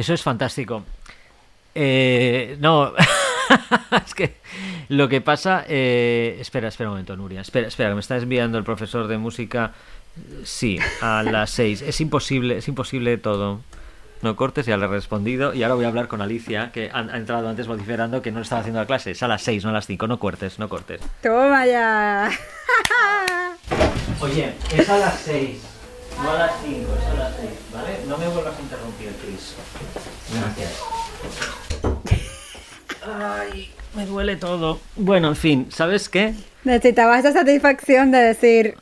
Eso es fantástico. Eh, no, es que lo que pasa... eh, espera, espera un momento, Nuria. Espera, espera, que me está enviando el profesor de música. Sí, a las seis. Es imposible, es imposible todo. No cortes, ya le he respondido. Y ahora voy a hablar con Alicia, que ha, ha entrado antes vociferando que no estaba haciendo la clase. Es a las seis, no a las cinco. No cortes, no cortes. Toma ya. Oye, es a las 6, no a las 5, es a las 6, ¿vale? No me vuelvas a interrumpir, Chris. Gracias. Ay, me duele todo. Bueno, en fin, ¿sabes qué? Necesitaba esa satisfacción de decir.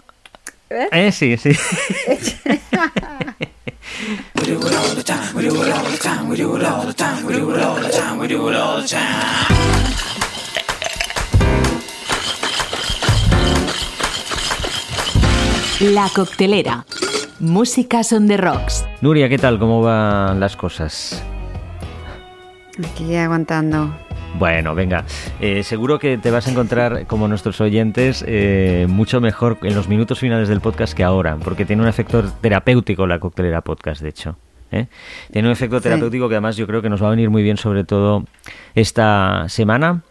¿ves? Eh, sí, sí. La coctelera. Música son de rocks. Nuria, ¿qué tal? ¿Cómo van las cosas? Aquí aguantando. Bueno, venga, eh, seguro que te vas a encontrar, como nuestros oyentes, eh, mucho mejor en los minutos finales del podcast que ahora, porque tiene un efecto terapéutico la coctelera podcast, de hecho. ¿eh? Tiene un efecto terapéutico que además yo creo que nos va a venir muy bien, sobre todo esta semana.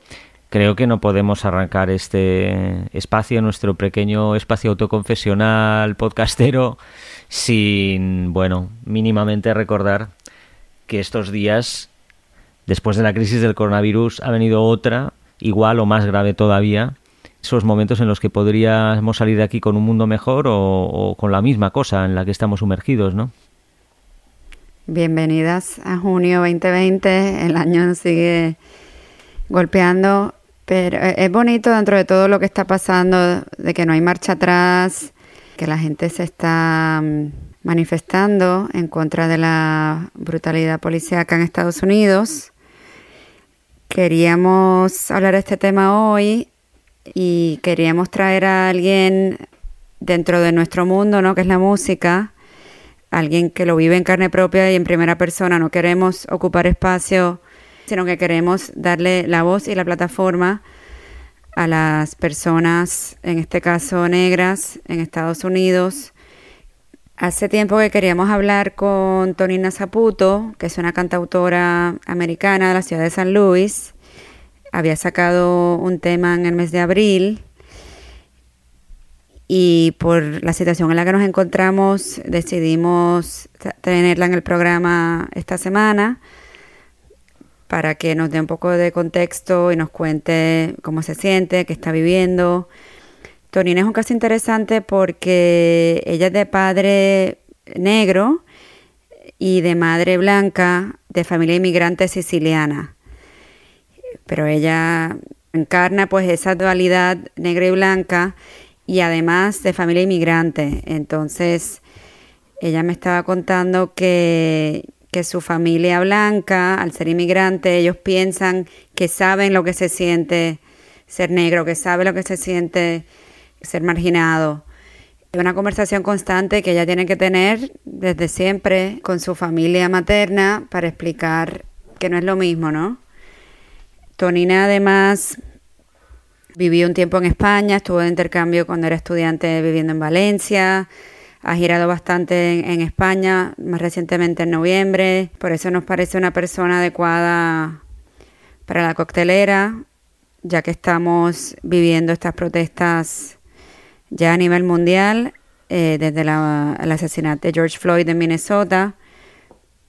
Creo que no podemos arrancar este espacio, nuestro pequeño espacio autoconfesional podcastero, sin, bueno, mínimamente recordar que estos días después de la crisis del coronavirus ha venido otra, igual o más grave todavía. Esos momentos en los que podríamos salir de aquí con un mundo mejor o, con la misma cosa en la que estamos sumergidos, ¿no? Bienvenidas a junio 2020. El año sigue golpeando, pero eh, es bonito dentro de todo lo que está pasando, de que no hay marcha atrás, que la gente se está mm, manifestando en contra de la brutalidad policíaca en Estados Unidos. Queríamos hablar de este tema hoy y queríamos traer a alguien dentro de nuestro mundo, ¿no? Que es la música, alguien que lo vive en carne propia y en primera persona. No queremos ocupar espacio, sino que queremos darle la voz y la plataforma a las personas, en este caso negras, en Estados Unidos. Hace tiempo que queríamos hablar con Tonina Zaputo, que es una cantautora americana de la ciudad de San Luis. Había sacado un tema en el mes de abril y por la situación en la que nos encontramos decidimos tenerla en el programa esta semana para que nos dé un poco de contexto y nos cuente cómo se siente, qué está viviendo. Tonina es un caso interesante porque ella es de padre negro y de madre blanca, de familia inmigrante siciliana. Pero ella encarna pues esa dualidad negra y blanca y además de familia inmigrante. Entonces, ella me estaba contando que, que su familia blanca, al ser inmigrante, ellos piensan que saben lo que se siente ser negro, que saben lo que se siente ser marginado. Es una conversación constante que ella tiene que tener desde siempre con su familia materna para explicar que no es lo mismo, ¿no? Tonina además vivió un tiempo en España, estuvo de intercambio cuando era estudiante viviendo en Valencia, ha girado bastante en, en, España, más recientemente en noviembre, por eso nos parece una persona adecuada para la coctelera, ya que estamos viviendo estas protestas ya a nivel mundial, eh, desde la, el asesinato de George Floyd en Minnesota.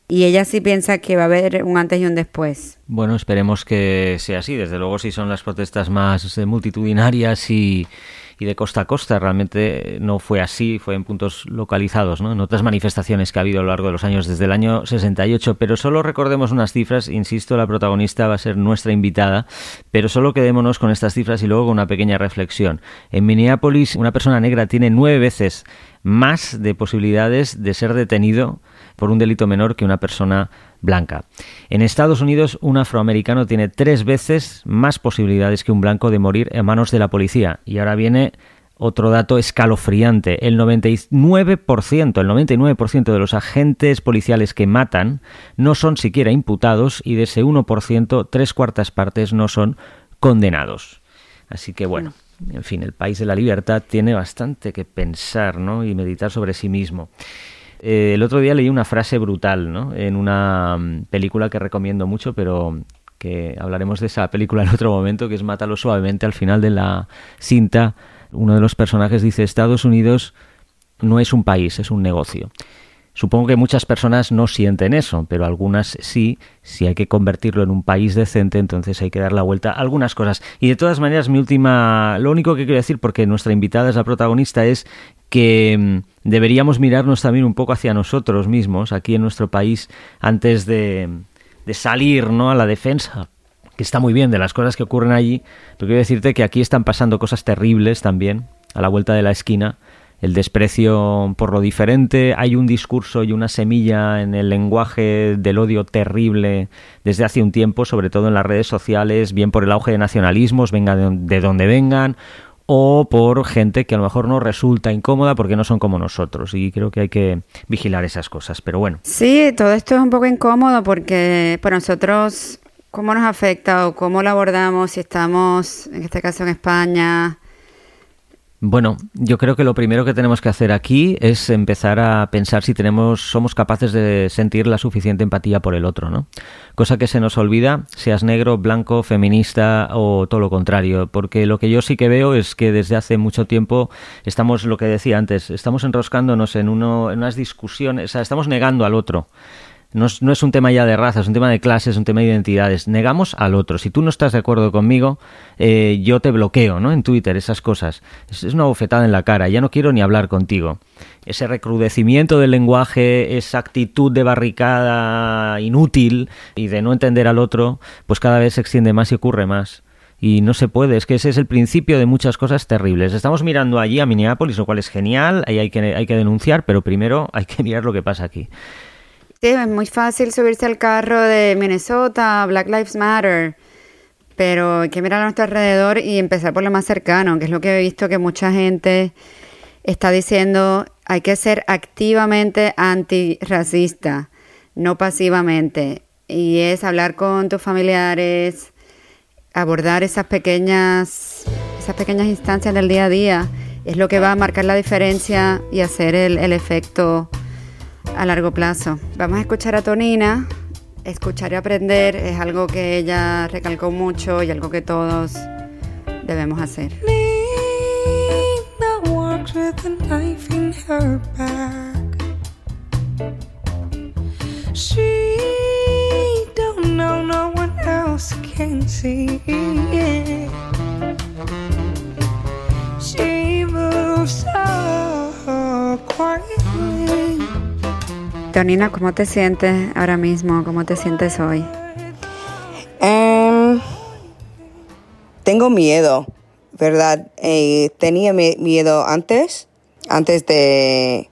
Y ella sí piensa que va a haber un antes y un después. Bueno, esperemos que sea así. Desde luego, si son las protestas más eh, multitudinarias y, y, de costa a costa, realmente no fue así, fue en puntos localizados, ¿no? En otras manifestaciones que ha habido a lo largo de los años, desde el año 68. Pero solo recordemos unas cifras, insisto, la protagonista va a ser nuestra invitada, pero solo quedémonos con estas cifras y luego con una pequeña reflexión. En Minneapolis, una persona negra tiene nueve veces más de posibilidades de ser detenido por un delito menor que una persona blanca. En Estados Unidos, un afroamericano tiene tres veces más posibilidades que un blanco de morir en manos de la policía. Y ahora viene otro dato escalofriante. El 99%, el 99% de los agentes policiales que matan no son siquiera imputados y de ese 1%, tres cuartas partes no son condenados. Así que bueno, en fin, el país de la libertad tiene bastante que pensar ¿no? y meditar sobre sí mismo. Eh, el otro día leí una frase brutal, ¿no? En una mm, película que recomiendo mucho, pero que hablaremos de esa película en otro momento, que es Mátalo suavemente. Al final de la cinta, uno de los personajes dice, Estados Unidos no es un país, es un negocio. Supongo que muchas personas no sienten eso, pero algunas sí. Si hay que convertirlo en un país decente, entonces hay que dar la vuelta a algunas cosas. Y de todas maneras, mi última, lo único que quiero decir, porque nuestra invitada es la protagonista, es que mm, deberíamos mirarnos también un poco hacia nosotros mismos, aquí en nuestro país, antes de, de salir ¿no? a la defensa que está muy bien de las cosas que ocurren allí, pero quiero decirte que aquí están pasando cosas terribles también, a la vuelta de la esquina, el desprecio por lo diferente, hay un discurso y una semilla en el lenguaje del odio terrible desde hace un tiempo, sobre todo en las redes sociales, bien por el auge de nacionalismos, venga de donde vengan, o por gente que a lo mejor no resulta incómoda porque no son como nosotros y creo que hay que vigilar esas cosas, pero bueno. Sí, todo esto es un poco incómodo porque para nosotros, ¿cómo nos afecta o cómo lo abordamos si estamos, en este caso en España, bueno, yo creo que lo primero que tenemos que hacer aquí es empezar a pensar si tenemos, somos capaces de sentir la suficiente empatía por el otro, ¿no? Cosa que se nos olvida, seas negro, blanco, feminista o todo lo contrario, porque lo que yo sí que veo es que desde hace mucho tiempo estamos, lo que decía antes, estamos enroscándonos en, uno, en unas discusiones, o sea, estamos negando al otro. No es, un tema ya de raza, es un tema de clases, es un tema de identidades. Negamos al otro. Si tú no estás de acuerdo conmigo, eh, yo te bloqueo, ¿no? En Twitter, esas cosas. Es, una bofetada en la cara. Ya no quiero ni hablar contigo. Ese recrudecimiento del lenguaje, esa actitud de barricada inútil y de no entender al otro, pues cada vez se extiende más y ocurre más y no se puede. Es que ese es el principio de muchas cosas terribles. Estamos mirando allí a Minneapolis, lo cual es genial, ahí hay que, hay que denunciar, pero primero hay que mirar lo que pasa aquí. Sí, es muy fácil subirse al carro de Minnesota, Black Lives Matter, pero hay que mirar a nuestro alrededor y empezar por lo más cercano, que es lo que he visto que mucha gente está diciendo, hay que ser activamente antirracista, no pasivamente. Y es hablar con tus familiares, abordar esas pequeñas, esas pequeñas instancias del día a día, es lo que va a marcar la diferencia y hacer el, el efecto a largo plazo. Vamos a escuchar a Tonina. Escuchar y aprender es algo que ella recalcó mucho y algo que todos debemos hacer. Tonina, ¿cómo te sientes ahora mismo? ¿Cómo te sientes hoy? Em, tengo miedo, ¿verdad? Eh, tenía miedo antes, antes de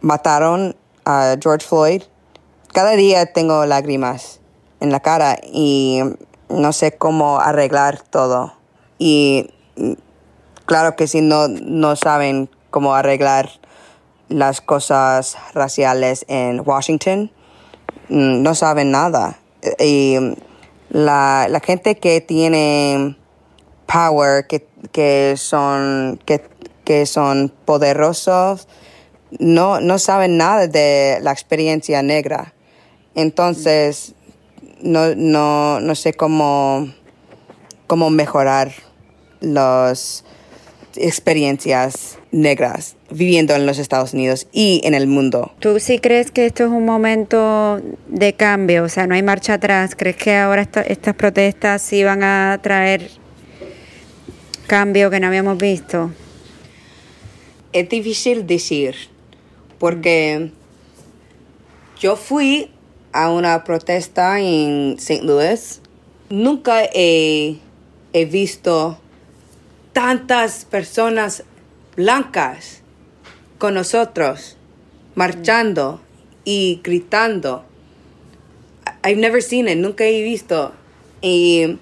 mataron a George Floyd. Cada día tengo lágrimas en la cara y no sé cómo arreglar todo. Y mm, claro que si no, no saben cómo arreglar las cosas raciales en Washington mm, no saben nada. Y la, la gente que tiene power, que, que son, que, que, son poderosos, no, no saben nada de la experiencia negra. Entonces, no, no, no sé cómo, cómo mejorar las experiencias negras viviendo en los Estados Unidos y en el mundo. ¿Tú sí crees que esto es un momento de cambio? O sea, no hay marcha atrás. ¿Crees que ahora estas protestas sí van a traer cambio que no habíamos visto? Es difícil decir, porque yo fui a una protesta en St. Louis. Nunca he, he visto tantas personas blancas con nosotros, marchando y gritando. I've never seen it, nunca he visto. Y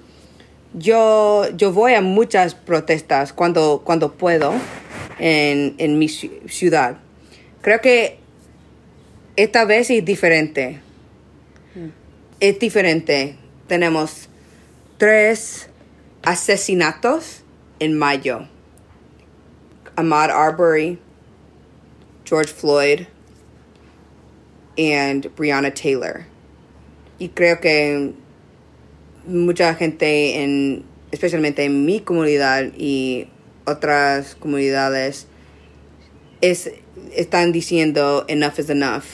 yo, yo voy a muchas protestas cuando, cuando puedo en, en mi ciudad. Creo que esta vez es diferente. Es diferente. Tenemos tres asesinatos en mayo. Ahmad Arbery, George Floyd, and Breonna Taylor. Y creo que mucha gente, en, especialmente en mi comunidad y otras comunidades, es, están diciendo enough is enough.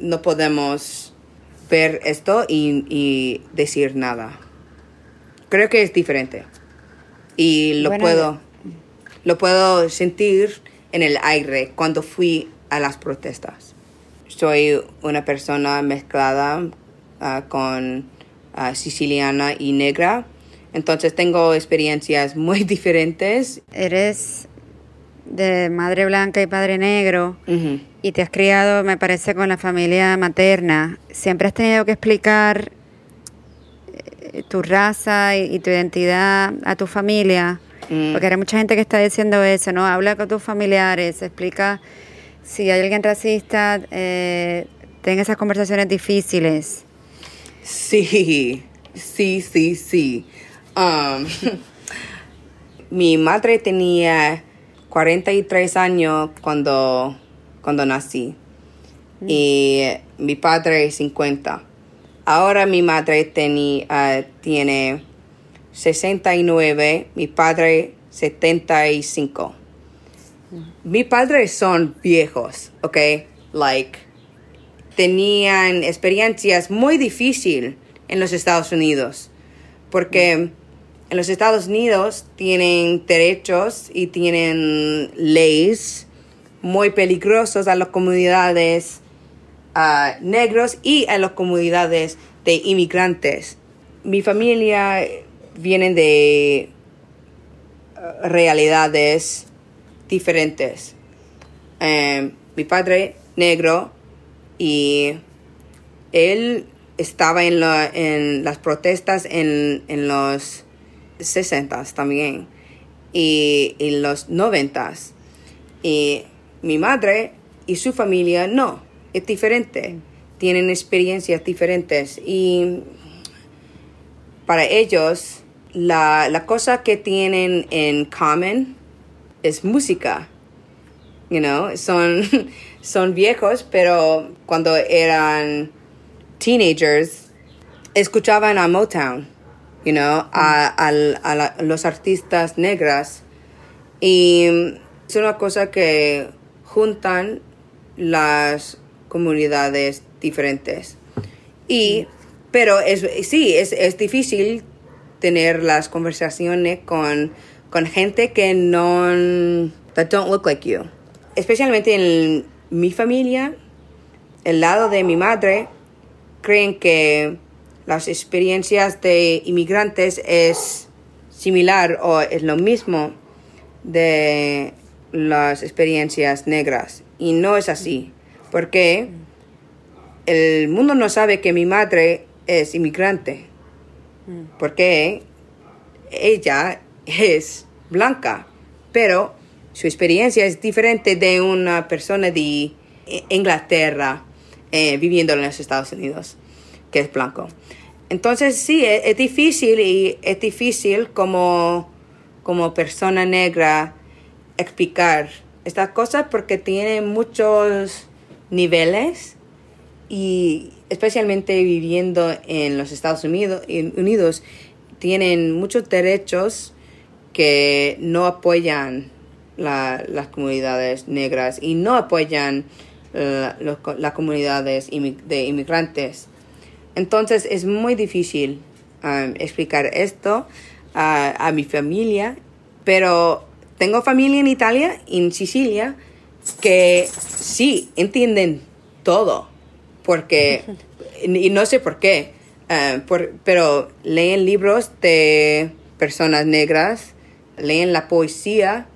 No podemos ver esto y, y decir nada. Creo que es diferente. Y lo Bueno, puedo lo puedo sentir en el aire cuando fui a las protestas. Soy una persona mezclada ah, con ah, siciliana y negra, entonces tengo experiencias muy diferentes. Eres de madre blanca y padre negro Ujú. y te has criado, me parece, con la familia materna. ¿Siempre has tenido que explicar eh, tu raza y, y tu identidad a tu familia? Mm. Porque hay mucha gente que está diciendo eso, ¿no? Habla con tus familiares, explica si hay alguien racista, eh, ten esas conversaciones difíciles. Sí, sí, sí, sí. Um, mi madre tenía 43 años cuando, cuando nací y mi padre 50. Ahora mi madre teni- ah, tiene 69, mi padre 75. Mis padres son viejos, ¿ok? Like, tenían experiencias muy difíciles en los Estados Unidos, porque en los Estados Unidos tienen derechos y tienen leyes muy peligrosos a las comunidades ah, negros y a las comunidades de inmigrantes. Mi familia viene de ah, realidades diferentes. Eh, mi padre negro y él estaba en las protestas en, en los 60 también y en los 90 y mi madre y su familia no, es diferente, tienen experiencias diferentes y para ellos la, la cosa que tienen en common es música. You know, son, son viejos, pero cuando eran teenagers, escuchaban a Motown, you know, a, al- a la- los artistas negras. Y es una cosa que juntan las comunidades diferentes. Y, pero es, sí, es, es difícil tener las conversaciones con, con gente que no, that don't look like you. Especialmente en mi familia, el lado de mi madre, creen que las experiencias de inmigrantes es similar o es lo mismo de las experiencias negras. Y no es así, porque el mundo no sabe que mi madre es inmigrante, porque ella es blanca, pero su experiencia es diferente de una persona de Inglaterra eh, viviendo en los Estados Unidos, que es blanco. Entonces sí, es, es difícil y es difícil como, como persona negra explicar estas cosas porque tiene muchos niveles y especialmente viviendo en los Estados Unidos, en Unidos tienen muchos derechos que no apoyan la- las comunidades negras y no apoyan eh, las comunidades de inmigrantes. Entonces es muy difícil um, explicar esto a, a mi familia, pero tengo familia en Italia, en Sicilia, que sí entienden todo, porque, y no sé por qué, eh, pero leen libros de personas negras, leen la poesía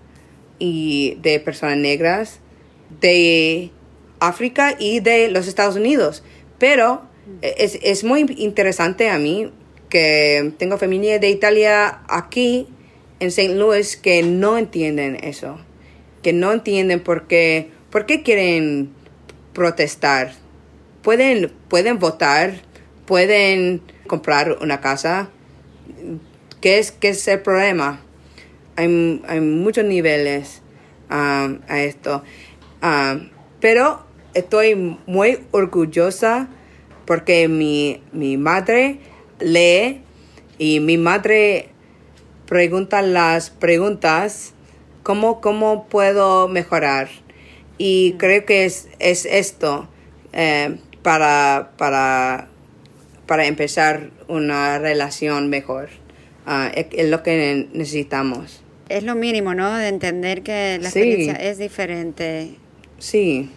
y de personas negras de África y de los Estados Unidos. Pero es, es muy interesante a mí que tengo familia de Italia aquí en St. Louis que no entienden eso, que no entienden por qué, por qué quieren protestar. Pueden, pueden votar, pueden comprar una casa. ¿Qué es, qué es el problema? Hay, hay muchos niveles um, a esto. Um, pero estoy muy orgullosa porque mi, mi madre lee y mi madre pregunta las preguntas, ¿cómo, cómo puedo mejorar? Y creo que es, es esto eh, para, para, para empezar una relación mejor. Ah, es, es lo que necesitamos. Es lo mínimo, ¿no? De entender que la Sí. experiencia es diferente. Sí.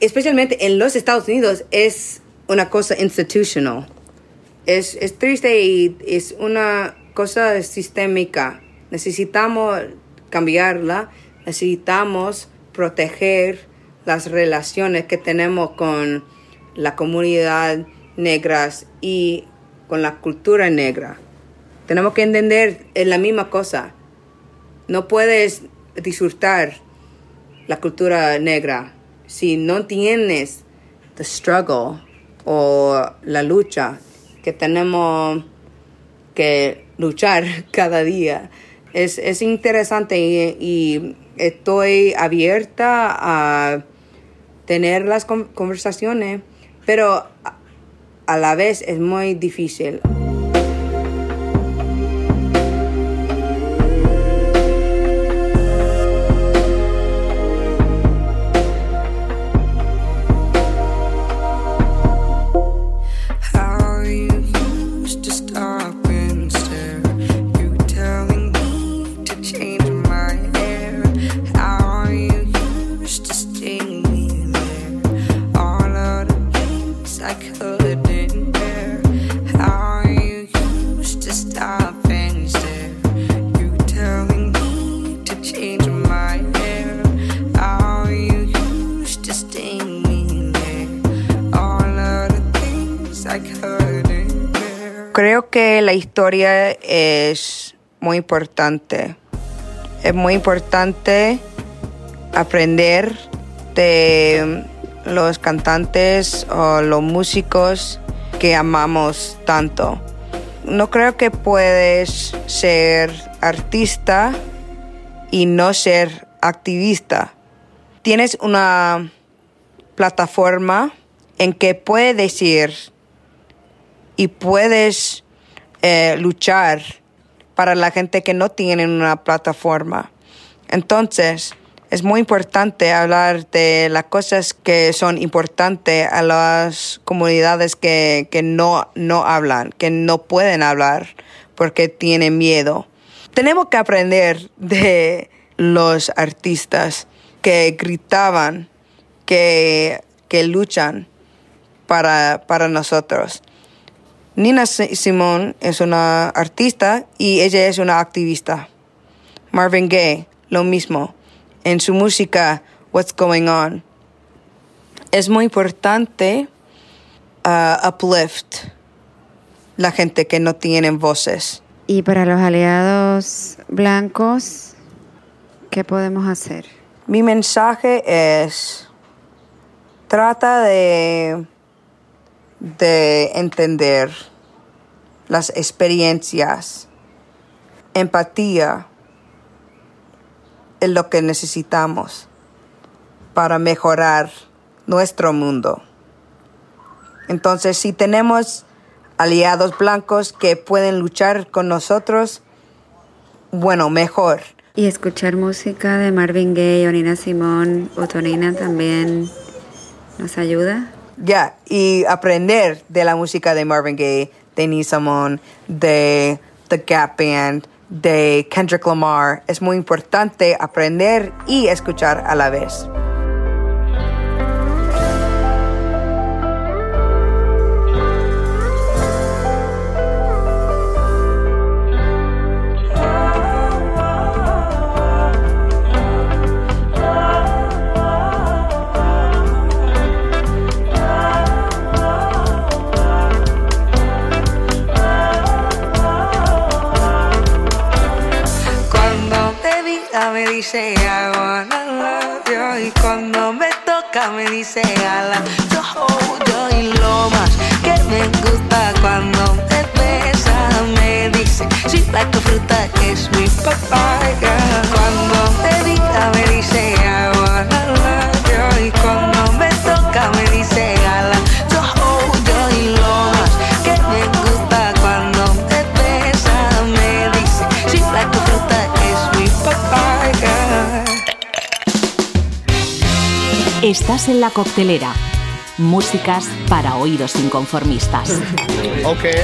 Especialmente en los Estados Unidos es una cosa institutional. Es, es triste y es una cosa sistémica. Necesitamos cambiarla. Necesitamos proteger las relaciones que tenemos con la comunidad negras y con la cultura negra. Tenemos que entender es la misma cosa. No puedes disfrutar la cultura negra si no tienes the struggle o la lucha que tenemos que luchar cada día. Es, es interesante y, y estoy abierta a tener las con- conversaciones, pero a, la vez es muy difícil. Historia es muy importante. Es muy importante aprender de los cantantes o los músicos que amamos tanto. No creo que puedes ser artista y no ser activista. Tienes una plataforma en que puedes decir y puedes eh, luchar para la gente que no tiene una plataforma. Entonces, es muy importante hablar de las cosas que son importantes a las comunidades que, que no, no hablan, que no pueden hablar porque tienen miedo. Tenemos que aprender de los artistas que gritaban, que, que luchan para, para nosotros. Nina Si- Simone es una artista y ella es una activista. Marvin Gaye, lo mismo. En su música, What's Going On. Es muy importante uh, uplift la gente que no tienen voces. Y para los aliados blancos, ¿qué podemos hacer? Mi mensaje es, trata de, de entender las experiencias, empatía es lo que necesitamos para mejorar nuestro mundo. Entonces, si tenemos aliados blancos que pueden luchar con nosotros, bueno, mejor. Y escuchar música de Marvin Gaye o Nina Simón o Tonina también nos ayuda. Ya, y aprender de la música de Marvin Gaye, de Nina Simone, de The Gap Band, de Kendrick Lamar. Es muy importante aprender y escuchar a la vez. Me dice I wanna love you y cuando me toca me dice I love you y lo más que me gusta cuando me besa me dice sweet like a fruta es mi papaya cuando te vida me dice I wanna love you y cuando me toca Estás en la coctelera. Músicas para oídos inconformistas. Okay.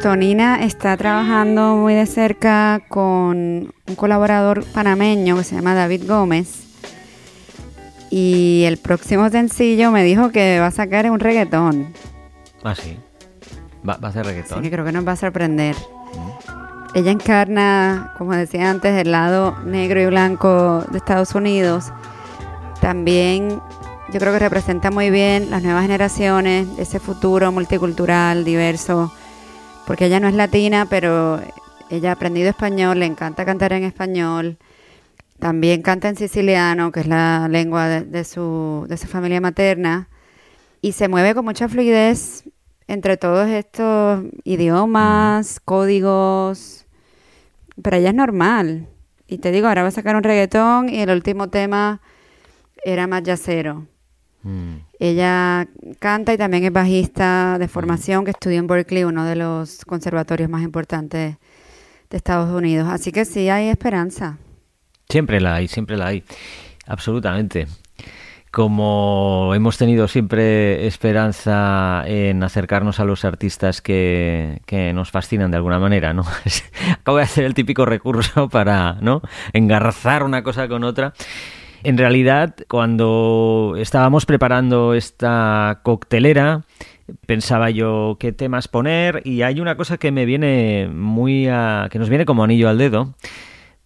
Tonina está trabajando muy de cerca con un colaborador panameño que se llama David Gómez. Y el próximo sencillo me dijo que va a sacar un reggaetón. Ah, sí. Va, va a Así reggaetón. que creo que nos va a sorprender. Ella encarna, como decía antes, el lado negro y blanco de Estados Unidos. También yo creo que representa muy bien las nuevas generaciones, ese futuro multicultural, diverso, porque ella no es latina, pero ella ha aprendido español, le encanta cantar en español. También canta en siciliano, que es la lengua de, de su, de su familia materna. Y se mueve con mucha fluidez entre todos estos idiomas, códigos. Pero ella es normal. Y te digo, ahora va a sacar un reggaetón y el último tema era más yacero. Mm. Ella canta y también es bajista de formación que estudió en Berkeley, uno de los conservatorios más importantes de Estados Unidos. Así que sí hay esperanza. Siempre la hay, siempre la hay. Absolutamente. Como hemos tenido siempre esperanza en acercarnos a los artistas que, nos fascinan de alguna manera, ¿no? Acabo de hacer el típico recurso para, ¿no? Engarzar una cosa con otra. En realidad, cuando estábamos preparando esta coctelera, pensaba yo qué temas poner y hay una cosa que me viene muy a, que nos viene como anillo al dedo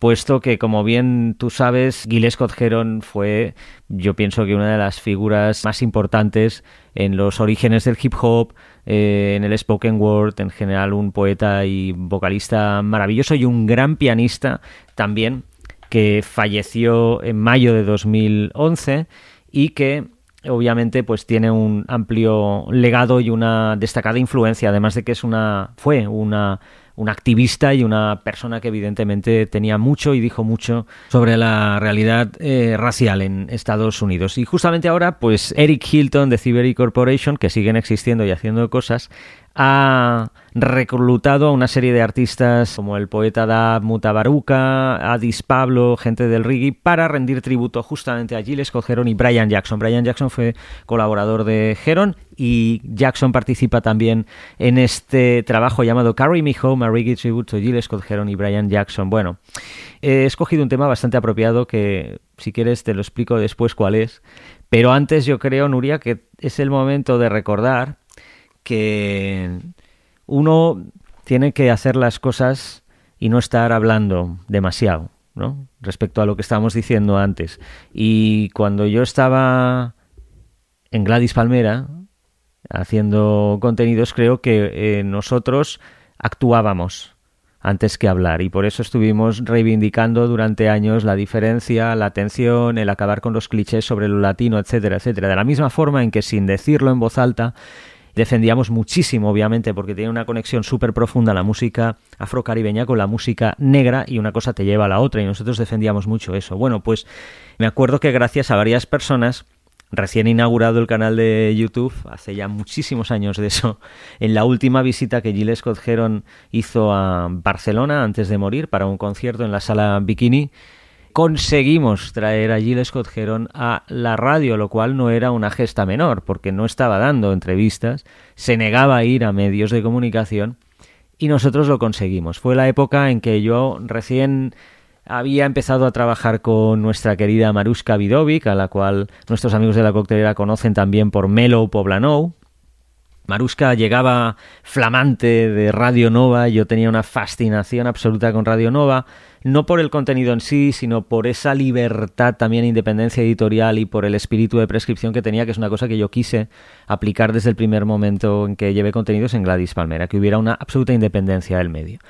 puesto que, como bien tú sabes, Gil Scott Heron fue, yo pienso que una de las figuras más importantes en los orígenes del hip hop, eh, en el spoken word, en general un poeta y vocalista maravilloso y un gran pianista también, que falleció en mayo de 2011 y que obviamente pues tiene un amplio legado y una destacada influencia, además de que es una fue una un activista y una persona que evidentemente tenía mucho y dijo mucho sobre la realidad eh, racial en Estados Unidos. Y justamente ahora, pues Eric Hilton de Thievery Corporation, que siguen existiendo y haciendo cosas, ha reclutado a una serie de artistas como el poeta Dab Mutabaruka, Addis Pablo, gente del reggae, para rendir tributo justamente a Gilles Heron y Brian Jackson. Brian Jackson fue colaborador de Heron y Jackson participa también en este trabajo llamado Carry Me Home, a reggae tribute to Gilles Heron y Brian Jackson. Bueno, he escogido un tema bastante apropiado que, si quieres, te lo explico después cuál es. Pero antes yo creo, Nuria, que es el momento de recordar que uno tiene que hacer las cosas y no estar hablando demasiado, ¿no? Respecto a lo que estábamos diciendo antes. Y cuando yo estaba en Gladys Palmera haciendo contenidos, creo que eh, nosotros actuábamos antes que hablar y por eso estuvimos reivindicando durante años la diferencia, la atención, el acabar con los clichés sobre lo latino, etcétera, etcétera. De la misma forma en que sin decirlo en voz alta defendíamos muchísimo, obviamente, porque tiene una conexión súper profunda la música afrocaribeña con la música negra y una cosa te lleva a la otra y nosotros defendíamos mucho eso. Bueno, pues me acuerdo que gracias a varias personas recién inaugurado el canal de YouTube, hace ya muchísimos años de eso, en la última visita que Gilles Scott Heron hizo a Barcelona antes de morir para un concierto en la sala Bikini, conseguimos traer a Gilles Scott Heron a la radio, lo cual no era una gesta menor, porque no estaba dando entrevistas, se negaba a ir a medios de comunicación y nosotros lo conseguimos. Fue la época en que yo recién había empezado a trabajar con nuestra querida Maruska Vidovic, a la cual nuestros amigos de la coctelera conocen también por Melo Poblanou. Maruska llegaba flamante de Radio Nova, yo tenía una fascinación absoluta con Radio Nova, no por el contenido en sí, sino por esa libertad, también independencia editorial y por el espíritu de prescripción que tenía, que es una cosa que yo quise aplicar desde el primer momento en que llevé contenidos en Gladys Palmera, que hubiera una absoluta independencia del medio.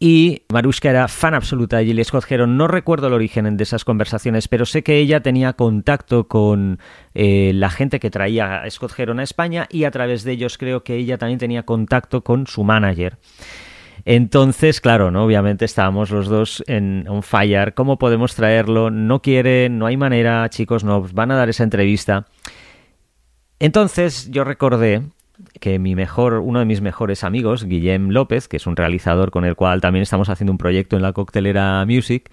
Y Maruska era fan absoluta de Gilles Scott Heron. No recuerdo el origen de esas conversaciones, pero sé que ella tenía contacto con eh, la gente que traía a Scott Heron a España y a través de ellos creo que ella también tenía contacto con su manager. Entonces, claro, ¿no? Obviamente estábamos los dos en un fire. ¿Cómo podemos traerlo? No quieren, no hay manera, chicos, nos van a dar esa entrevista. Entonces yo recordé que mi mejor, uno de mis mejores amigos, Guillem López, que es un realizador con el cual también estamos haciendo un proyecto en la coctelera Music,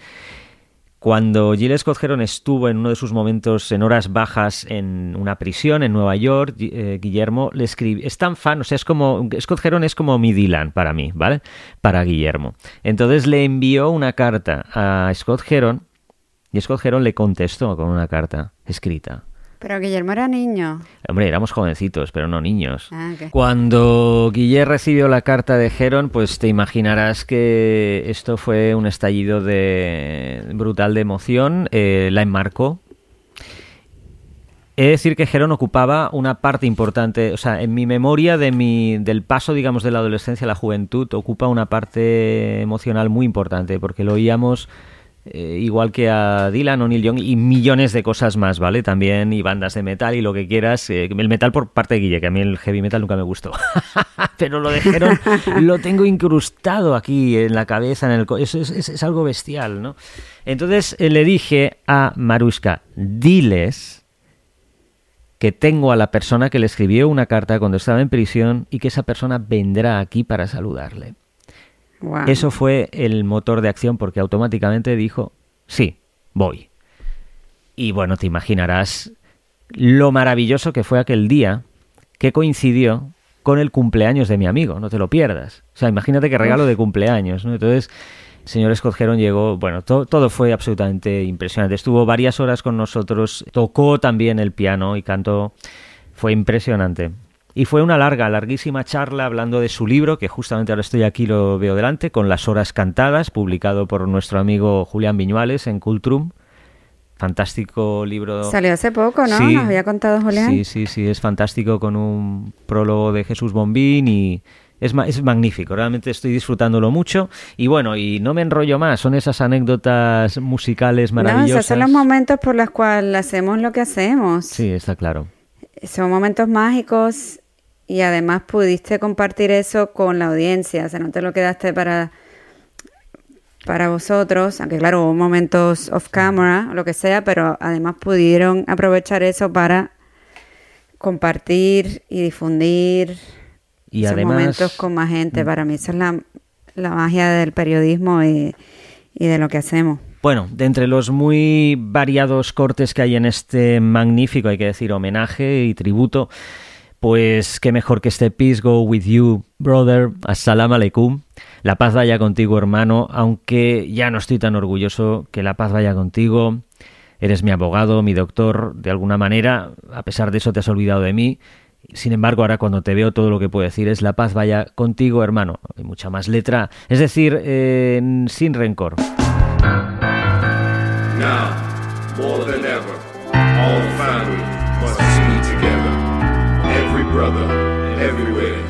cuando Gilles Scott Heron estuvo en uno de sus momentos en horas bajas en una prisión en Nueva York, eh, Guillermo le escribe, es tan fan, o sea, es como, Scott Heron es como mi Dylan para mí, ¿vale? Para Guillermo. Entonces le envió una carta a Scott Heron y Scott Heron le contestó con una carta escrita. Pero Guillermo era niño. Hombre, éramos jovencitos, pero no niños. Ah. Cuando Guillermo recibió la carta de Heron, pues te imaginarás que esto fue un estallido de brutal de emoción, eh, la enmarcó. He de decir que Heron ocupaba una parte importante, o sea, en mi memoria de mi, del paso, digamos, de la adolescencia a la juventud, ocupa una parte emocional muy importante, porque lo oíamos eh, igual que a Dylan o Neil Young y millones de cosas más, ¿vale? También y bandas de metal y lo que quieras. eh, el metal por parte de Guille, que a mí el heavy metal nunca me gustó. Pero lo de Heron lo tengo incrustado aquí en la cabeza, en el es- es- es algo bestial, ¿no? Entonces eh, le dije a Maruska, diles que tengo a la persona que le escribió una carta cuando estaba en prisión y que esa persona vendrá aquí para saludarle. Wow. Eso fue el motor de acción porque automáticamente dijo, sí, voy. Y bueno, te imaginarás lo maravilloso que fue aquel día que coincidió con el cumpleaños de mi amigo, no te lo pierdas. O sea, imagínate qué regalo de cumpleaños, ¿no? Entonces, el señor Scott Heron llegó, bueno, to- todo fue absolutamente impresionante. Estuvo varias horas con nosotros, tocó también el piano y cantó, fue impresionante. Y fue una larga, larguísima charla hablando de su libro, que justamente ahora estoy aquí, lo veo delante, con las horas cantadas, publicado por nuestro amigo Julián Viñuales en Cultrum. Fantástico libro. Salió hace poco, ¿no? Sí. Nos había contado Julián. Sí, sí, sí, es fantástico con un prólogo de Jesús Bombín y es, ma- es magnífico, realmente estoy disfrutándolo mucho y bueno, y no me enrollo más, son esas anécdotas musicales No, maravillosas. esos son los momentos por los cuales hacemos lo que hacemos. Sí, está claro. Son momentos mágicos y además pudiste compartir eso con la audiencia. O sea, no te lo quedaste para, para vosotros, aunque claro, hubo momentos off camera, lo que sea, pero además pudieron aprovechar eso para compartir y difundir Y esos además- Mm. momentos con más gente. Para mí esa es la, la magia del periodismo y, y de lo que hacemos. Bueno, de entre los muy variados cortes que hay en este magnífico, hay que decir, homenaje y tributo, pues qué mejor que este Peace Go With You, Brother, Assalamu Alaikum. La paz vaya contigo, hermano, aunque ya no estoy tan orgulloso que la paz vaya contigo. Eres mi abogado, mi doctor, de alguna manera, a pesar de eso te has olvidado de mí. Sin embargo, ahora cuando te veo todo lo que puedo decir es la paz vaya contigo, hermano. Hay mucha más letra, es decir, eh, sin rencor. Brother, everywhere,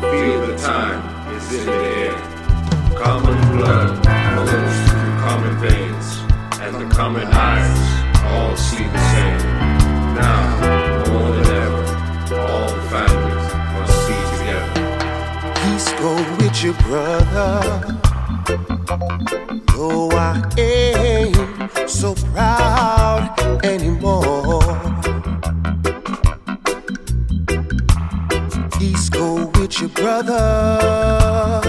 feel the time is in the air. Common blood flows through common veins, and the common eyes all see the same. Now, more than ever, all families must be together. Peace go with your brother. Though I ain't so proud anymore. Your brother.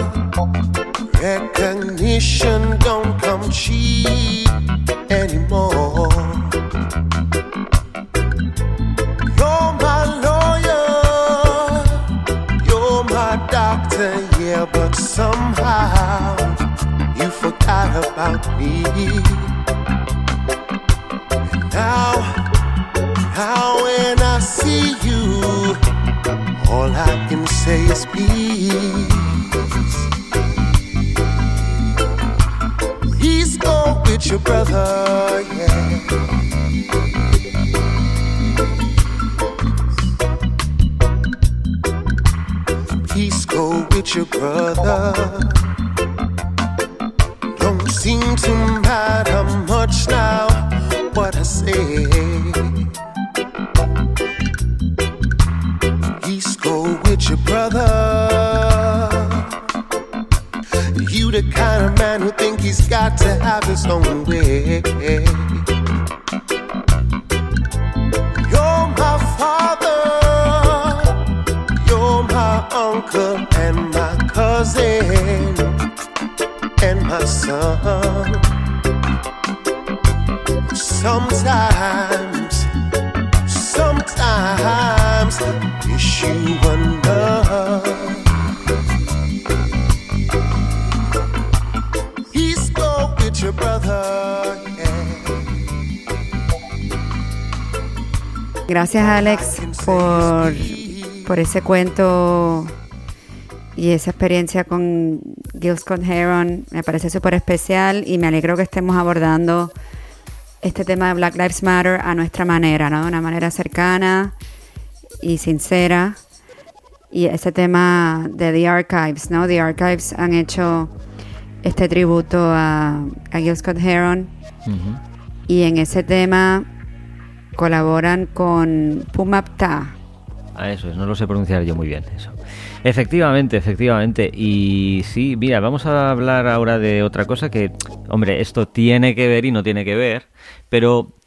Recognition don't come cheap anymore. You're my lawyer. You're my doctor, yeah, but somehow you forgot about me. And now, now when I see you, all I can say is peace. Peace go with your brother, yeah. Peace go with your brother. Don't seem to matter much now what I say. your brother. You the kind of man who think he's got to have his own way. You're my father, you're my uncle and my cousin and my son. Gracias Alex por, por ese cuento y esa experiencia con Gil Scott Heron. Me parece súper especial y me alegro que estemos abordando este tema de Black Lives Matter a nuestra manera, ¿no? De una manera cercana y sincera. Y ese tema de The Archives, ¿no? The Archives han hecho este tributo a, a Gil Scott Heron y en ese tema colaboran con Pumapta. A eso es, no lo sé pronunciar yo muy bien, eso. Efectivamente, efectivamente. Y sí, mira, vamos a hablar ahora de otra cosa que, hombre, esto tiene que ver y no tiene que ver, pero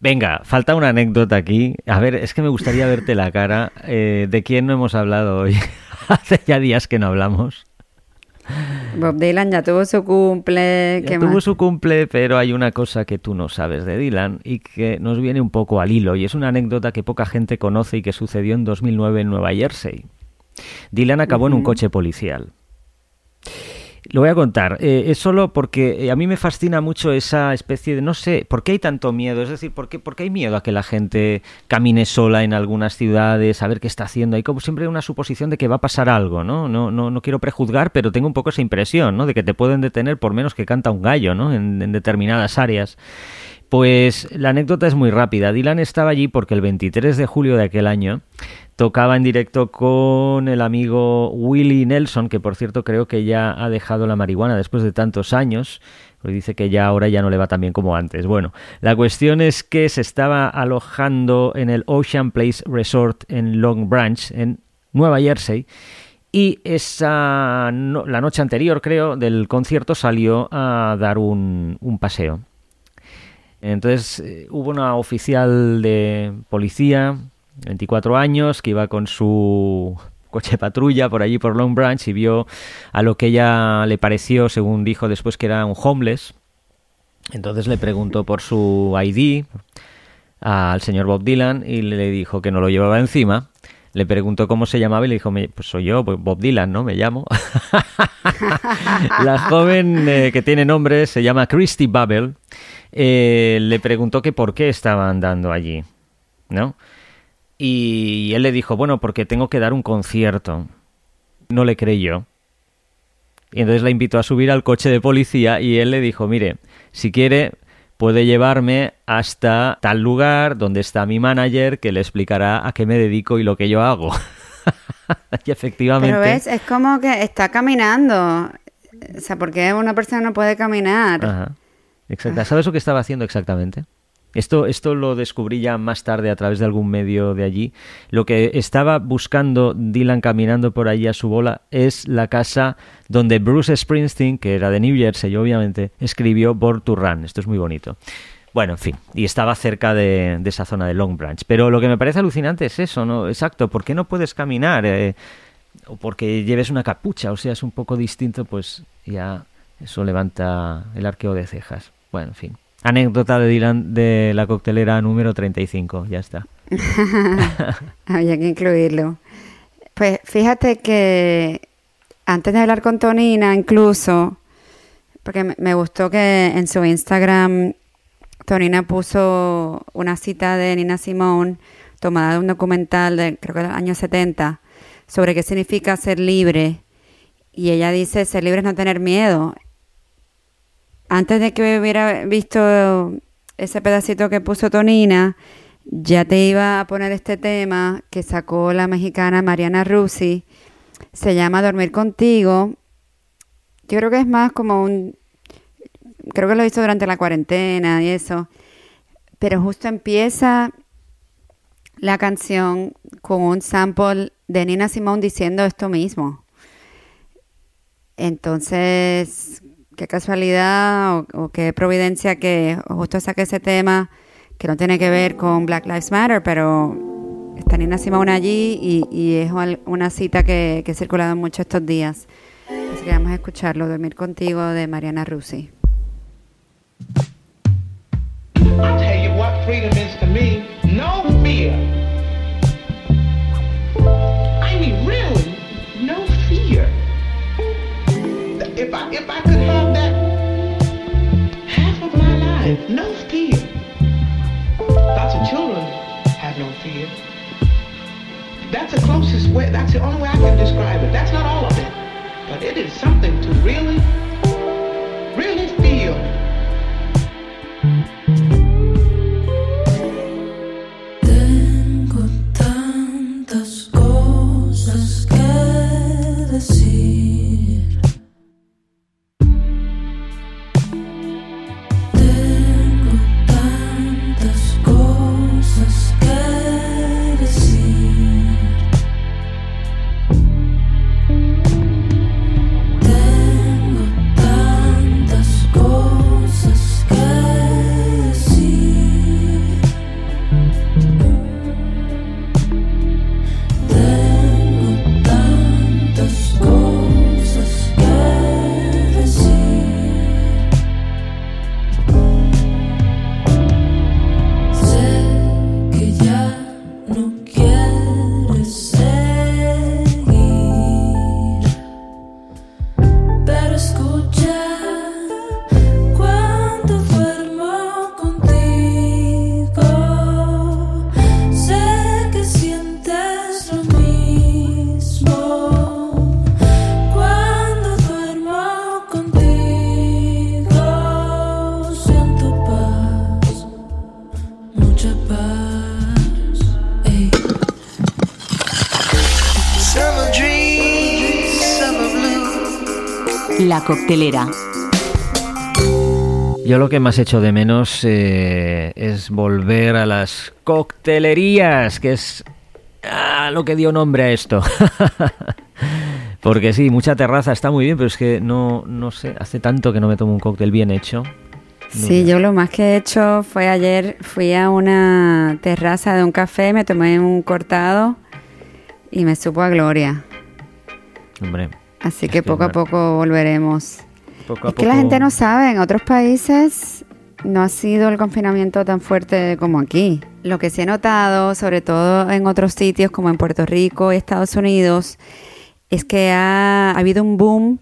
venga, falta una anécdota aquí. A ver, es que me gustaría verte la cara. Eh, ¿De quién no hemos hablado hoy? Hace ya días que no hablamos. Bob Dylan ya tuvo su cumple. Ya ¿qué tuvo más? su cumple, pero hay una cosa que tú no sabes de Dylan y que nos viene un poco al hilo, y es una anécdota que poca gente conoce y que sucedió en 2009 en Nueva Jersey. Dylan acabó en un coche policial. Lo voy a contar. eh, es solo porque eh, a mí me fascina mucho esa especie de, no sé, ¿por qué hay tanto miedo? Es decir, ¿por qué, por qué hay miedo a que la gente camine sola en algunas ciudades, a ver qué está haciendo? Hay como siempre una suposición de que va a pasar algo, ¿no? No, no, no quiero prejuzgar, pero tengo un poco esa impresión, ¿no? De que te pueden detener por menos que canta un gallo, ¿no? En, en determinadas áreas. Pues la anécdota es muy rápida. Dylan estaba allí porque el 23 de julio de aquel año tocaba en directo con el amigo Willie Nelson, que por cierto creo que ya ha dejado la marihuana después de tantos años. Porque dice que ya ahora ya no le va tan bien como antes. Bueno, la cuestión es que se estaba alojando en el Ocean Place Resort en Long Branch, en Nueva Jersey. Y esa la noche anterior, creo, del concierto salió a dar un paseo. Entonces eh, hubo una oficial de policía, 24 años, que iba con su coche patrulla por allí por Long Branch y vio a lo que ella le pareció, según dijo después, que era un homeless. Entonces le preguntó por su ID al señor Bob Dylan y le dijo que no lo llevaba encima. Le preguntó cómo se llamaba y le dijo, "Me- pues soy yo, pues Bob Dylan, ¿no? Me llamo. La joven eh, que tiene nombre se llama Christy Babel. Eh, le preguntó que por qué estaba andando allí, ¿no? Y él le dijo, bueno, porque tengo que dar un concierto. No le creyó. Y entonces la invitó a subir al coche de policía y él le dijo, mire, si quiere puede llevarme hasta tal lugar donde está mi manager que le explicará a qué me dedico y lo que yo hago. y efectivamente... Pero ves, es como que está caminando. O sea, porque una persona no puede caminar. Ajá. Exacto. ¿Sabes lo que estaba haciendo exactamente? Esto, esto lo descubrí ya más tarde a través de algún medio de allí. Lo que estaba buscando Dylan caminando por allí a su bola es la casa donde Bruce Springsteen, que era de New Jersey, obviamente, escribió Born to Run. Esto es muy bonito. Bueno, en fin, y estaba cerca de, de esa zona de Long Branch. Pero lo que me parece alucinante es eso, ¿no? Exacto, ¿por qué no puedes caminar? Eh, o porque lleves una capucha, o sea, es un poco distinto, pues ya eso levanta el arqueo de cejas. Bueno, en fin. Anécdota de Dylan de la coctelera número 35, ya está. Había que incluirlo. Pues fíjate que antes de hablar con Tonina, incluso, porque me- gustó que en su Instagram Tonina puso una cita de Nina Simone tomada de un documental de creo que de los años 70 sobre qué significa ser libre. Y ella dice, ser libre es no tener miedo. Antes de que hubiera visto ese pedacito que puso Tonina, ya te iba a poner este tema que sacó la mexicana Mariana Rusi. Se llama Dormir contigo. Yo creo que es más como un... Creo que lo hizo durante la cuarentena y eso. Pero justo empieza la canción con un sample de Nina Simone diciendo esto mismo. Entonces, qué casualidad o, o, qué providencia que justo saqué ese tema que no tiene que ver con Black Lives Matter, pero está Nina Simón allí y, y, es una cita que, que, circulado mucho estos días. Así que vamos a escucharlo, Dormir contigo de Mariana Rusi. I'll tell you what freedom is to me. No fear. I mean, really, no fear. If I, if I no fear. Lots of children have no fear. That's the closest way, that's the only way I can describe it. That's not all of it, but it is something to really coctelera. Yo lo que más echo de menos eh, es volver a las coctelerías, que es ah, lo que dio nombre a esto. Porque sí, mucha terraza está muy bien, pero es que no, no sé, hace tanto que no me tomo un cóctel bien hecho. Sí, yo lo más que he hecho fue ayer, fui a una terraza de un café, me tomé un cortado y me supo a gloria. Hombre, Así que poco a poco volveremos. poco a Es que la gente no sabe, en otros países no ha sido el confinamiento tan fuerte como aquí. Lo que sí he notado, sobre todo en otros sitios como en Puerto Rico y Estados Unidos, es que ha, ha habido un boom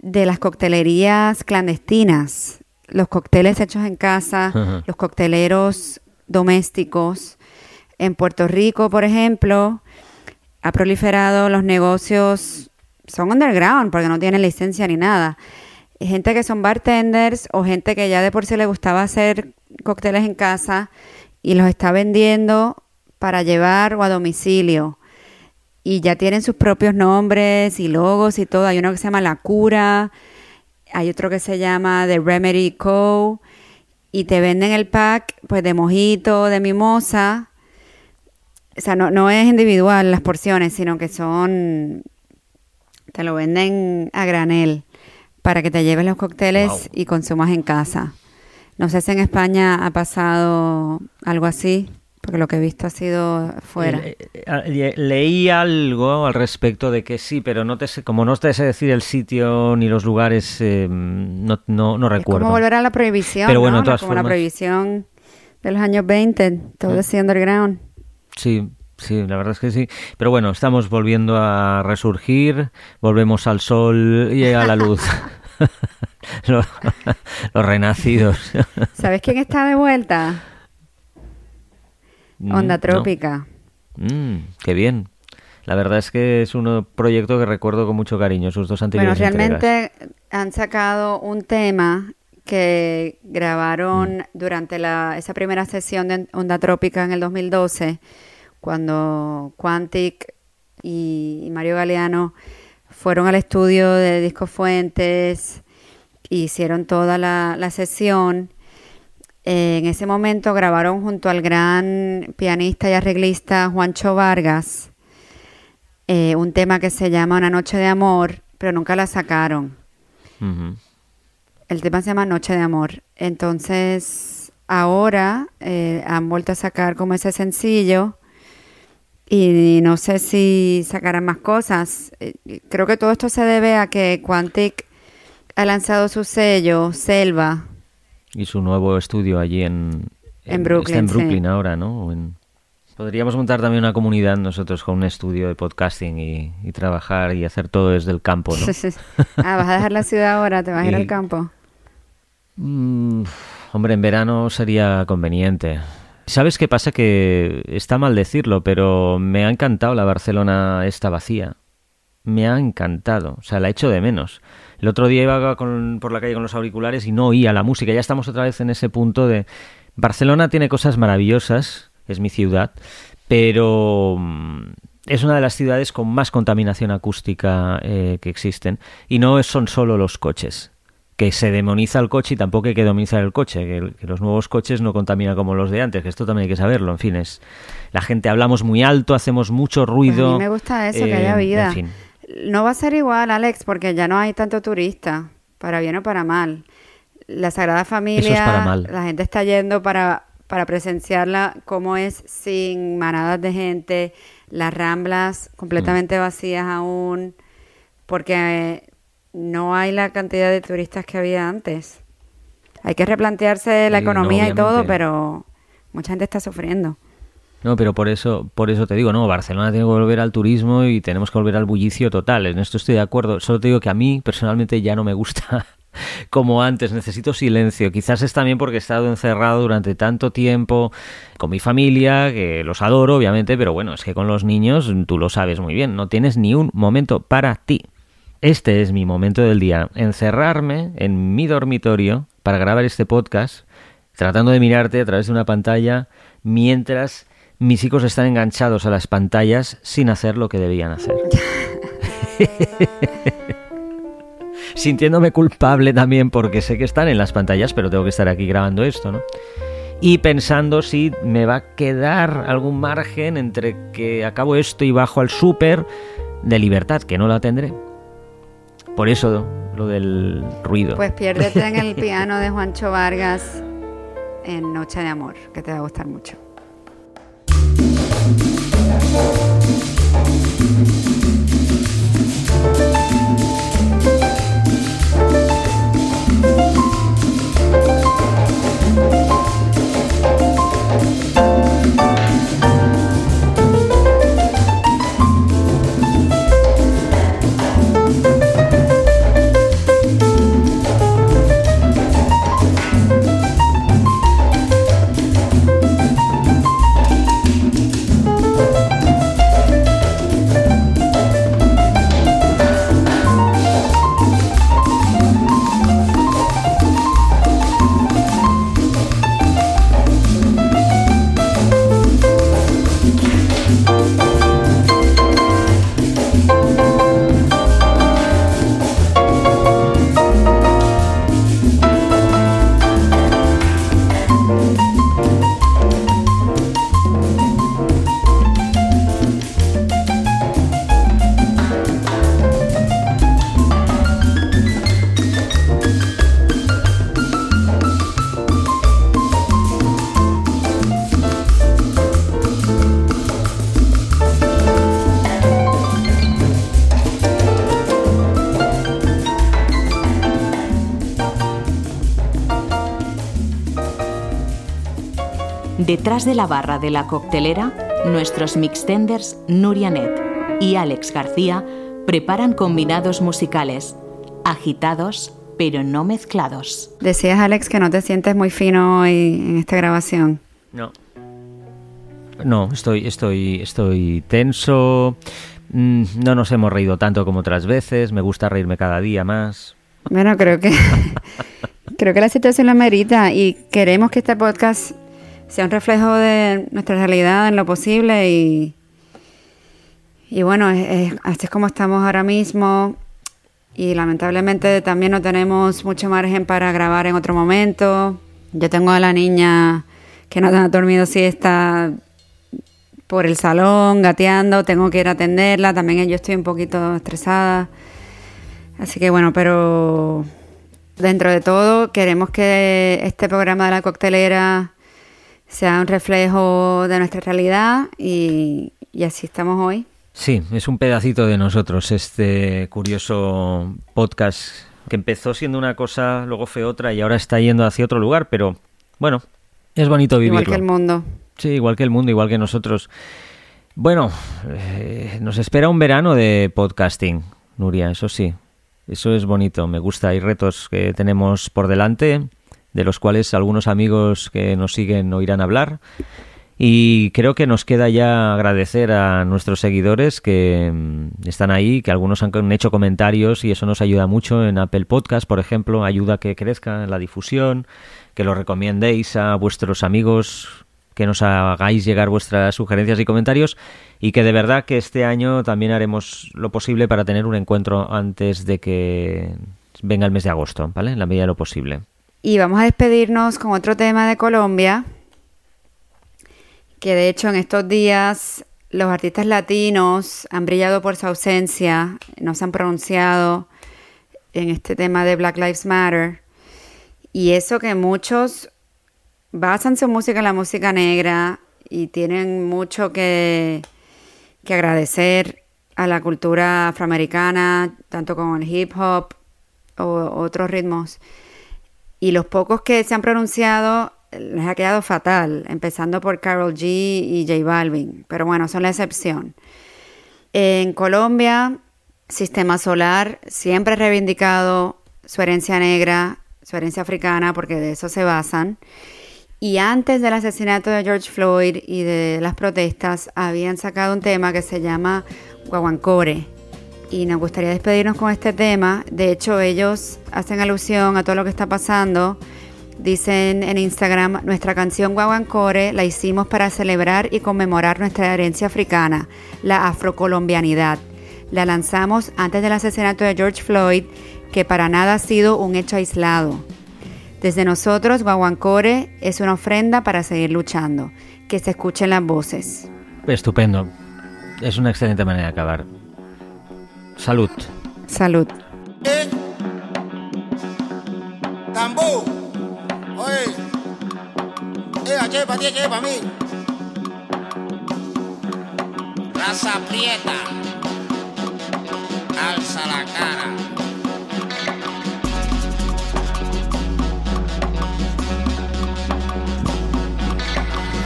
de las coctelerías clandestinas, los cócteles hechos en casa, Ajá. los cocteleros domésticos. En Puerto Rico, por ejemplo, ha proliferado los negocios, son underground porque no tienen licencia ni nada. Gente que son bartenders o gente que ya de por sí le gustaba hacer cócteles en casa y los está vendiendo para llevar o a domicilio. Y ya tienen sus propios nombres y logos y todo. Hay uno que se llama La Cura, hay otro que se llama The Remedy Co. Y te venden el pack pues de mojito, de mimosa. O sea, no, no es individual las porciones, sino que son, te lo venden a granel para que te lleves los cócteles Wow. y consumas en casa. No sé si en España ha pasado algo así, porque lo que he visto ha sido fuera. Eh, eh, eh, leí algo al respecto de que sí, pero no te sé, como no te sé decir el sitio ni los lugares, eh, no, no, no Es recuerdo. como volver a la prohibición, Pero bueno, ¿no? todas como la formas- prohibición de los años 20, todo así underground. Sí, sí, la verdad es que sí. Pero bueno, estamos volviendo a resurgir, volvemos al sol y a la luz. los, los renacidos. ¿Sabes quién está de vuelta? Mm, Onda ¿no? Trópica. Mm, qué bien. La verdad es que es un proyecto que recuerdo con mucho cariño, sus dos Bueno, anteriores entregas. realmente han sacado un tema que grabaron Mm. durante la, esa primera sesión de Onda Trópica en el 2012, cuando Quantic y, Mario Galeano fueron al estudio de Disco Fuentes, hicieron toda la, la sesión. Eh, en ese momento grabaron junto al gran pianista y arreglista Juancho Vargas eh, un tema que se llama Una Noche de Amor, pero nunca la sacaron. El tema se llama Noche de Amor. Entonces, ahora eh, han vuelto a sacar como ese sencillo y no sé si sacarán más cosas. Eh, Creo que todo esto se debe a que Quantic ha lanzado su sello, Selva. Y su nuevo estudio allí en, En Brooklyn, Está en sí. Brooklyn ahora, ¿no? En- Podríamos montar también una comunidad nosotros con un estudio de podcasting y, y trabajar y hacer todo desde el campo, ¿no? ah, vas a dejar la ciudad ahora, te vas a ir al campo. Mm, hombre, en verano sería conveniente. ¿Sabes qué pasa? Que está mal decirlo, pero me ha encantado la Barcelona esta vacía. Me ha encantado, o sea, la echo de menos. El otro día iba con- por la calle con los auriculares y no oía la música. Ya estamos otra vez en ese punto de... Barcelona tiene cosas maravillosas, es mi ciudad, pero mm, es una de las ciudades con más contaminación acústica eh, que existen. Y no son solo los coches que se demoniza el coche y tampoco hay que demonizar el coche, que, que los nuevos coches no contaminan como los de antes, que esto también hay que saberlo, en fin, es la gente hablamos muy alto, hacemos mucho Pues ruido. a mí me gusta eso, que eh, haya vida. En fin, No va a ser igual, Alex, porque ya no hay tanto turista, para bien o para mal. La Sagrada Familia, para mal. la gente está yendo para, para presenciarla como es sin manadas de gente, las ramblas completamente Mm. vacías aún, porque eh, no hay la cantidad de turistas que había antes. Hay que replantearse la no, economía y todo, pero mucha gente está sufriendo. No, pero por eso, por eso te digo, no, Barcelona tiene que volver al turismo y tenemos que volver al bullicio total. En esto estoy de acuerdo. Solo te digo que a mí personalmente ya no me gusta como antes. Necesito silencio. Quizás es también porque he estado encerrado durante tanto tiempo con mi familia, que los adoro, obviamente, pero bueno, es que con los niños, tú lo sabes muy bien, no tienes ni un momento para ti. Este es mi momento del día, encerrarme en mi dormitorio para grabar este podcast, tratando de mirarte a través de una pantalla mientras mis hijos están enganchados a las pantallas sin hacer lo que debían hacer. Sintiéndome culpable también porque sé que están en las pantallas, pero tengo que estar aquí grabando esto, ¿no? Y pensando si me va a quedar algún margen entre que acabo esto y bajo al súper de libertad, que no la tendré. Por eso lo del ruido. Pues piérdete en el piano de Juancho Vargas en Noche de Amor, que te va a gustar mucho. Detrás de la barra de la coctelera, nuestros mixtenders Nuria Net y Alex García preparan combinados musicales, agitados pero no mezclados. Decías, Alex, que no te sientes muy fino hoy en esta grabación. No. No, estoy, estoy, estoy tenso. Mm, No nos hemos reído tanto como otras veces. Me gusta reírme cada día más. Bueno, creo que creo que la situación lo merita y queremos que este podcast sea un reflejo de nuestra realidad en lo posible y y bueno, así es como estamos ahora mismo y lamentablemente también no tenemos mucho margen para grabar en otro momento. Yo tengo a la niña que no ha dormido siesta por el salón, gateando, tengo que ir a atenderla, también yo estoy un poquito estresada. Así que bueno, pero dentro de todo queremos que este programa de la coctelera sea un reflejo de nuestra realidad y, y así estamos hoy. Sí, es un pedacito de nosotros este curioso podcast que empezó siendo una cosa, luego fue otra y ahora está yendo hacia otro lugar, pero bueno, es bonito vivirlo. Igual que el mundo. Sí, igual que el mundo, igual que nosotros. Bueno, eh, nos espera un verano de podcasting, Nuria, eso sí. Eso es bonito, me gusta. Hay retos que tenemos por delante de los cuales algunos amigos que nos siguen oirán hablar. Y creo que nos queda ya agradecer a nuestros seguidores que mm, están ahí, que algunos han hecho comentarios y eso nos ayuda mucho en Apple Podcast, por ejemplo, ayuda a que crezca la difusión, que lo recomendéis a vuestros amigos, que nos hagáis llegar vuestras sugerencias y comentarios y que de verdad que este año también haremos lo posible para tener un encuentro antes de que venga el mes de agosto, ¿vale? En la medida de lo posible. Y vamos a despedirnos con otro tema de Colombia, que de hecho en estos días los artistas latinos han brillado por su ausencia, no se han pronunciado en este tema de Black Lives Matter. Y eso que muchos basan su música en la música negra y tienen mucho que, que agradecer a la cultura afroamericana, tanto con el hip hop o otros ritmos. Y los pocos que se han pronunciado les ha quedado fatal, empezando por Carol G y J Balvin, pero bueno, son la excepción. En Colombia, Sistema Solar siempre ha reivindicado su herencia negra, su herencia africana, porque de eso se basan. Y antes del asesinato de George Floyd y de las protestas, habían sacado un tema que se llama Guaguancore. Y nos gustaría despedirnos con este tema. De hecho, ellos hacen alusión a todo lo que está pasando. Dicen en Instagram, nuestra canción Guaguancore la hicimos para celebrar y conmemorar nuestra herencia africana, la afrocolombianidad. La lanzamos antes del asesinato de George Floyd, que para nada ha sido un hecho aislado. Desde nosotros, Guaguancore es una ofrenda para seguir luchando. Que se escuchen las voces. Estupendo. Es una excelente manera de acabar. Salud. Salud. Tambú. Oye. Eh, che, pa' ti, che, pa' mí. Raza prieta. Alza la cara.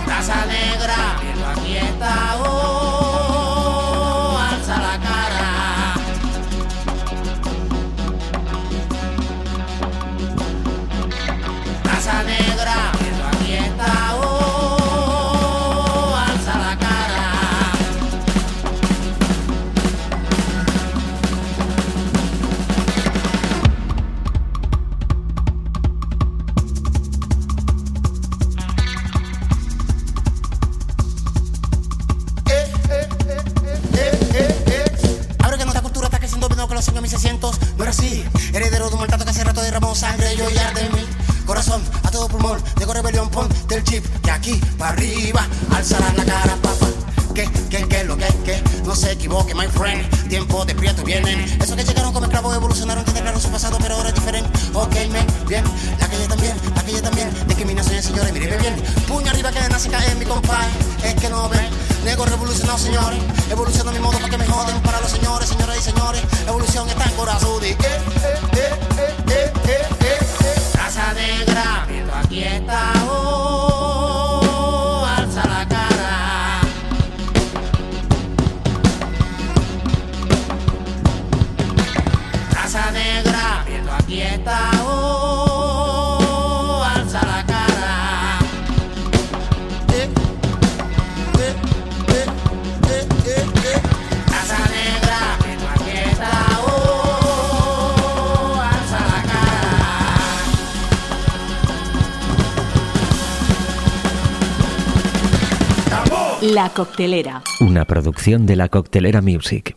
Raza negra. Viendo aquí está. Coctelera. Una producción de la Coctelera Music.